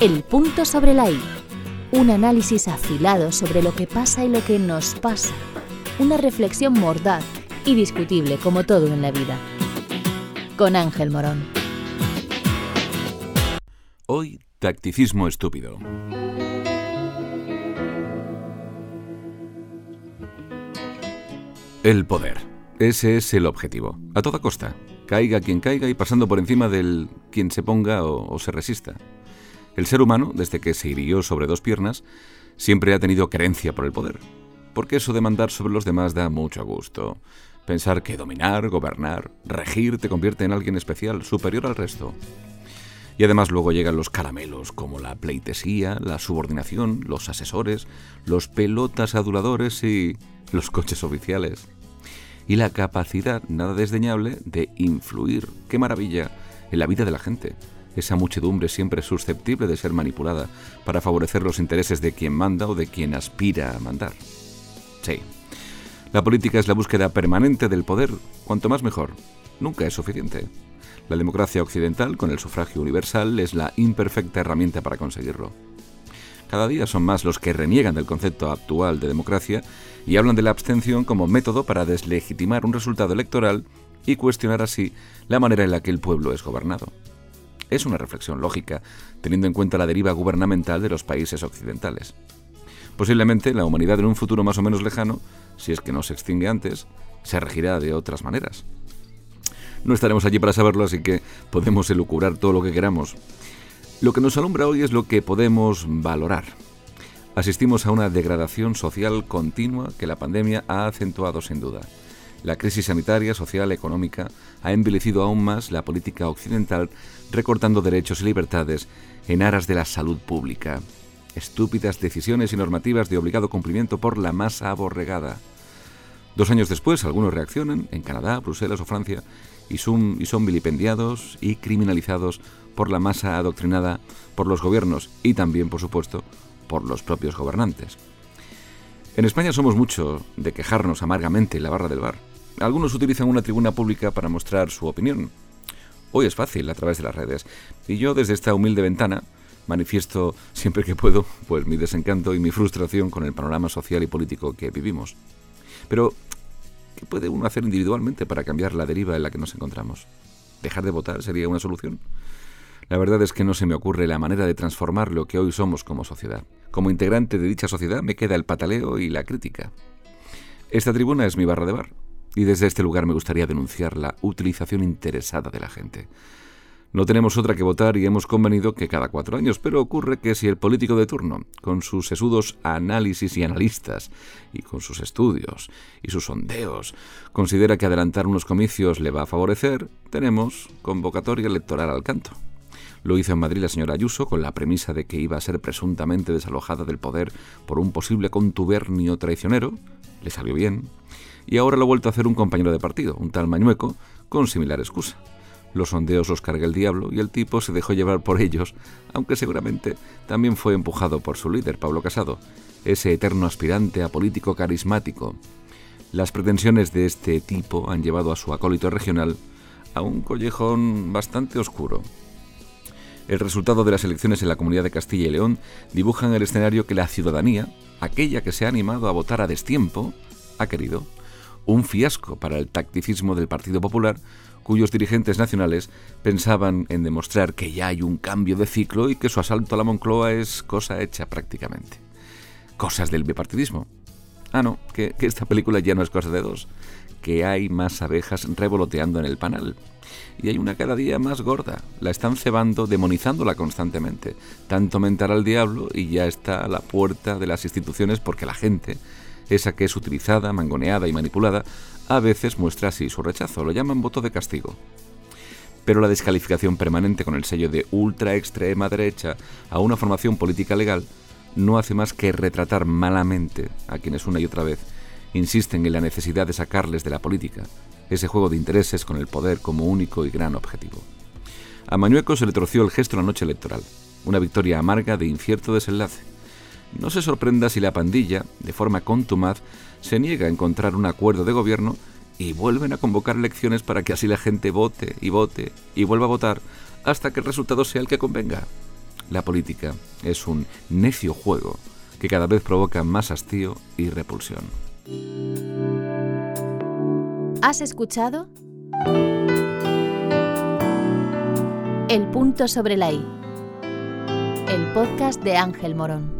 El punto sobre la I. Un análisis afilado sobre lo que pasa y lo que nos pasa. Una reflexión mordaz y discutible como todo en la vida. Con Ángel Morón. Hoy, tacticismo estúpido. El poder. Ese es el objetivo. A toda costa. Caiga quien caiga y pasando por encima del quien se ponga o, se resista. El ser humano, desde que se hirió sobre dos piernas, siempre ha tenido querencia por el poder. Porque eso de mandar sobre los demás da mucho gusto. Pensar que dominar, gobernar, regir te convierte en alguien especial, superior al resto. Y además luego llegan los caramelos como la pleitesía, la subordinación, los asesores, los pelotas aduladores y los coches oficiales. Y la capacidad nada desdeñable de influir, qué maravilla, en la vida de la gente. Esa muchedumbre siempre susceptible de ser manipulada para favorecer los intereses de quien manda o de quien aspira a mandar. Sí, la política es la búsqueda permanente del poder, cuanto más mejor. Nunca es suficiente. La democracia occidental, con el sufragio universal, es la imperfecta herramienta para conseguirlo. Cada día son más los que reniegan del concepto actual de democracia y hablan de la abstención como método para deslegitimar un resultado electoral y cuestionar así la manera en la que el pueblo es gobernado. Es una reflexión lógica, teniendo en cuenta la deriva gubernamental de los países occidentales. Posiblemente la humanidad en un futuro más o menos lejano, si es que no se extingue antes, se regirá de otras maneras. No estaremos allí para saberlo, así que podemos elucubrar todo lo que queramos. Lo que nos alumbra hoy es lo que podemos valorar. Asistimos a una degradación social continua que la pandemia ha acentuado sin duda. La crisis sanitaria, social, económica ha envilecido aún más la política occidental, recortando derechos y libertades en aras de la salud pública. Estúpidas decisiones y normativas de obligado cumplimiento por la masa aborregada. Dos años después, algunos reaccionan, en Canadá, Bruselas o Francia, y son, vilipendiados y criminalizados por la masa adoctrinada por los gobiernos y también, por supuesto, por los propios gobernantes. En España somos mucho de quejarnos amargamente en la barra del bar. Algunos utilizan una tribuna pública para mostrar su opinión. Hoy es fácil a través de las redes, y yo desde esta humilde ventana manifiesto siempre que puedo pues mi desencanto y mi frustración con el panorama social y político que vivimos. Pero ¿Qué puede uno hacer individualmente para cambiar la deriva en la que nos encontramos? ¿Dejar de votar sería una solución? La verdad es que no se me ocurre la manera de transformar lo que hoy somos como sociedad. Como integrante de dicha sociedad me queda el pataleo y la crítica. Esta tribuna es mi barra de bar, y desde este lugar me gustaría denunciar la utilización interesada de la gente. No tenemos otra que votar y hemos convenido que cada cuatro años, pero ocurre que si el político de turno, con sus sesudos análisis y analistas, y con sus estudios y sus sondeos, considera que adelantar unos comicios le va a favorecer, tenemos convocatoria electoral al canto. Lo hizo en Madrid la señora Ayuso con la premisa de que iba a ser presuntamente desalojada del poder por un posible contubernio traicionero. Le salió bien. Y ahora lo ha vuelto a hacer un compañero de partido, un tal Mañueco, con similar excusa. Los sondeos los carga el diablo y el tipo se dejó llevar por ellos, aunque seguramente también fue empujado por su líder, Pablo Casado, ese eterno aspirante a político carismático. Las pretensiones de este tipo han llevado a su acólito regional a un collejón bastante oscuro. El resultado de las elecciones en la comunidad de Castilla y León dibujan el escenario que la ciudadanía, aquella que se ha animado a votar a destiempo, ha querido. Un fiasco para el tacticismo del Partido Popular, cuyos dirigentes nacionales pensaban en demostrar que ya hay un cambio de ciclo y que su asalto a la Moncloa es cosa hecha prácticamente. Cosas del bipartidismo. Ah, no, que, que esta película ya no es cosa de dos, que hay más abejas revoloteando en el panel. Y hay una cada día más gorda. La están cebando, demonizándola constantemente. Tanto mentar al diablo y ya está a la puerta de las instituciones porque la gente, esa que es utilizada, mangoneada y manipulada, a veces muestra así su rechazo, lo llaman voto de castigo. Pero la descalificación permanente con el sello de ultra extrema derecha a una formación política legal no hace más que retratar malamente a quienes una y otra vez insisten en la necesidad de sacarles de la política, ese juego de intereses con el poder como único y gran objetivo. A Mañueco se le torció el gesto la noche electoral, una victoria amarga de incierto desenlace. No se sorprenda si la pandilla, de forma contumaz, se niega a encontrar un acuerdo de gobierno y vuelven a convocar elecciones para que así la gente vote y vote y vuelva a votar hasta que el resultado sea el que convenga. La política es un necio juego que cada vez provoca más hastío y repulsión. ¿Has escuchado? El punto sobre la I. El podcast de Ángel Morón.